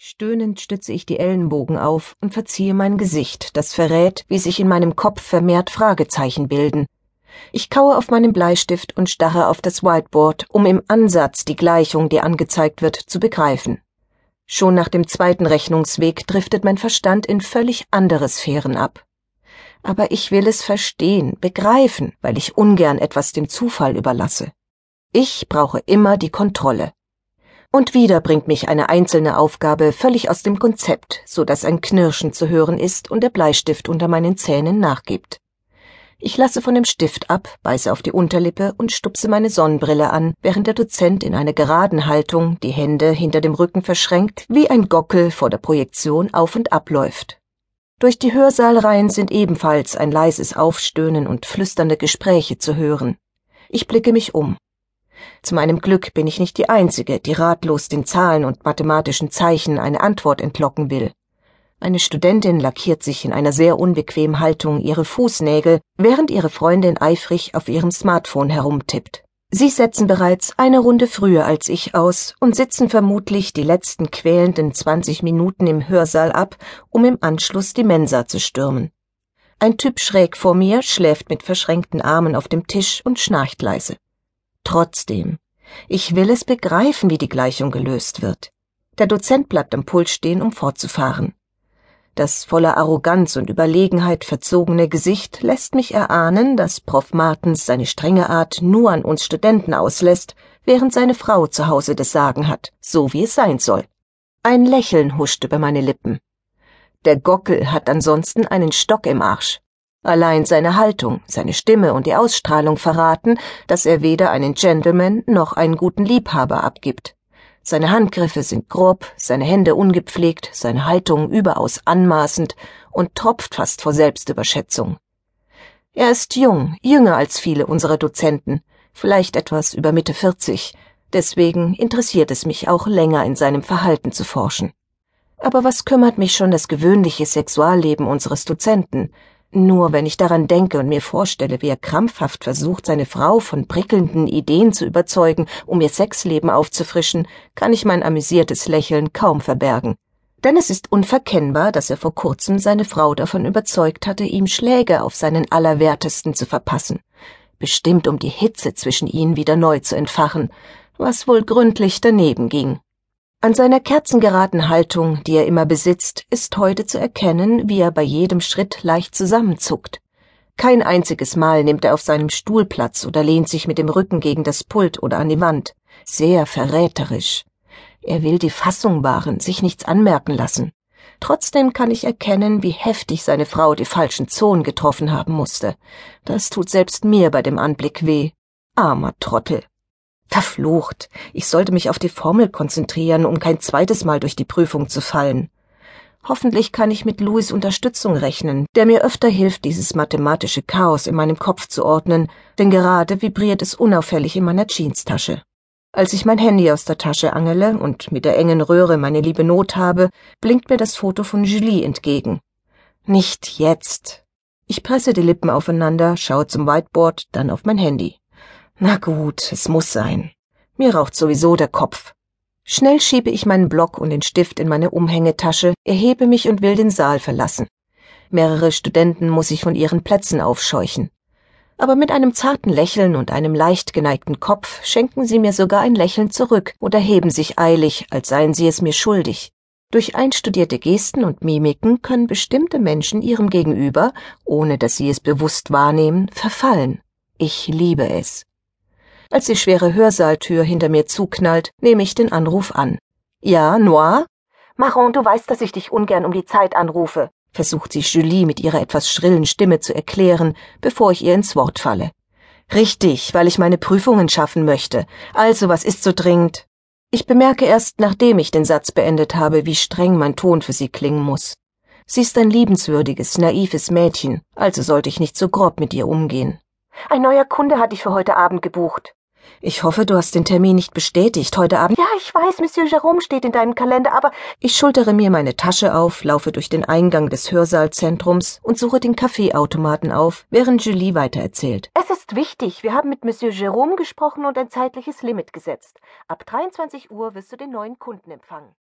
Stöhnend stütze ich die Ellenbogen auf und verziehe mein Gesicht, das verrät, wie sich in meinem Kopf vermehrt Fragezeichen bilden. Ich kaue auf meinem Bleistift und starre auf das Whiteboard, um im Ansatz die Gleichung, die angezeigt wird, zu begreifen. Schon nach dem zweiten Rechnungsweg driftet mein Verstand in völlig andere Sphären ab. Aber ich will es verstehen, begreifen, weil ich ungern etwas dem Zufall überlasse. Ich brauche immer die Kontrolle. Und wieder bringt mich eine einzelne Aufgabe völlig aus dem Konzept, so dass ein Knirschen zu hören ist und der Bleistift unter meinen Zähnen nachgibt. Ich lasse von dem Stift ab, beiße auf die Unterlippe und stupse meine Sonnenbrille an, während der Dozent in einer geraden Haltung, die Hände hinter dem Rücken verschränkt, wie ein Gockel vor der Projektion auf und abläuft. Durch die Hörsaalreihen sind ebenfalls ein leises Aufstöhnen und flüsternde Gespräche zu hören. Ich blicke mich um. Zu meinem Glück bin ich nicht die Einzige, die ratlos den Zahlen und mathematischen Zeichen eine Antwort entlocken will. Eine Studentin lackiert sich in einer sehr unbequemen Haltung ihre Fußnägel, während ihre Freundin eifrig auf ihrem Smartphone herumtippt. Sie setzen bereits eine Runde früher als ich aus und sitzen vermutlich die letzten quälenden zwanzig Minuten im Hörsaal ab, um im Anschluss die Mensa zu stürmen. Ein Typ schräg vor mir schläft mit verschränkten Armen auf dem Tisch und schnarcht leise. Trotzdem, ich will es begreifen, wie die Gleichung gelöst wird. Der Dozent bleibt am Pult stehen, um fortzufahren. Das voller Arroganz und Überlegenheit verzogene Gesicht lässt mich erahnen, dass Prof. Martens seine strenge Art nur an uns Studenten auslässt, während seine Frau zu Hause das Sagen hat, so wie es sein soll. Ein Lächeln huscht über meine Lippen. Der Gockel hat ansonsten einen Stock im Arsch. Allein seine Haltung, seine Stimme und die Ausstrahlung verraten, dass er weder einen Gentleman noch einen guten Liebhaber abgibt. Seine Handgriffe sind grob, seine Hände ungepflegt, seine Haltung überaus anmaßend und tropft fast vor Selbstüberschätzung. Er ist jung, jünger als viele unserer Dozenten, vielleicht etwas über Mitte 40, deswegen interessiert es mich auch länger in seinem Verhalten zu forschen. Aber was kümmert mich schon das gewöhnliche Sexualleben unseres Dozenten, nur wenn ich daran denke und mir vorstelle, wie er krampfhaft versucht, seine Frau von prickelnden Ideen zu überzeugen, um ihr Sexleben aufzufrischen, kann ich mein amüsiertes Lächeln kaum verbergen. Denn es ist unverkennbar, dass er vor kurzem seine Frau davon überzeugt hatte, ihm Schläge auf seinen Allerwertesten zu verpassen. Bestimmt um die Hitze zwischen ihnen wieder neu zu entfachen, was wohl gründlich daneben ging. An seiner kerzengeraden Haltung, die er immer besitzt, ist heute zu erkennen, wie er bei jedem Schritt leicht zusammenzuckt. Kein einziges Mal nimmt er auf seinem Stuhl Platz oder lehnt sich mit dem Rücken gegen das Pult oder an die Wand. Sehr verräterisch. Er will die Fassung wahren, sich nichts anmerken lassen. Trotzdem kann ich erkennen, wie heftig seine Frau die falschen Zonen getroffen haben musste. Das tut selbst mir bei dem Anblick weh. Armer Trottel. Verflucht. Ich sollte mich auf die Formel konzentrieren, um kein zweites Mal durch die Prüfung zu fallen. Hoffentlich kann ich mit Louis Unterstützung rechnen, der mir öfter hilft, dieses mathematische Chaos in meinem Kopf zu ordnen, denn gerade vibriert es unauffällig in meiner Jeanstasche. Als ich mein Handy aus der Tasche angele und mit der engen Röhre meine liebe Not habe, blinkt mir das Foto von Julie entgegen. Nicht jetzt. Ich presse die Lippen aufeinander, schaue zum Whiteboard, dann auf mein Handy. Na gut, es muss sein. Mir raucht sowieso der Kopf. Schnell schiebe ich meinen Block und den Stift in meine Umhängetasche, erhebe mich und will den Saal verlassen. Mehrere Studenten muss ich von ihren Plätzen aufscheuchen. Aber mit einem zarten Lächeln und einem leicht geneigten Kopf schenken sie mir sogar ein Lächeln zurück oder heben sich eilig, als seien sie es mir schuldig. Durch einstudierte Gesten und Mimiken können bestimmte Menschen ihrem Gegenüber, ohne dass sie es bewusst wahrnehmen, verfallen. Ich liebe es. Als die schwere Hörsaaltür hinter mir zuknallt, nehme ich den Anruf an. Ja, Noir? Maron, du weißt, dass ich dich ungern um die Zeit anrufe, versucht sie Julie mit ihrer etwas schrillen Stimme zu erklären, bevor ich ihr ins Wort falle. Richtig, weil ich meine Prüfungen schaffen möchte. Also, was ist so dringend? Ich bemerke erst, nachdem ich den Satz beendet habe, wie streng mein Ton für sie klingen muss. Sie ist ein liebenswürdiges, naives Mädchen, also sollte ich nicht so grob mit ihr umgehen. Ein neuer Kunde hatte ich für heute Abend gebucht. Ich hoffe, du hast den Termin nicht bestätigt heute Abend. Ja, ich weiß, Monsieur Jerome steht in deinem Kalender, aber ich schultere mir meine Tasche auf, laufe durch den Eingang des Hörsaalzentrums und suche den Kaffeeautomaten auf, während Julie weitererzählt. Es ist wichtig. Wir haben mit Monsieur Jerome gesprochen und ein zeitliches Limit gesetzt. Ab 23 Uhr wirst du den neuen Kunden empfangen.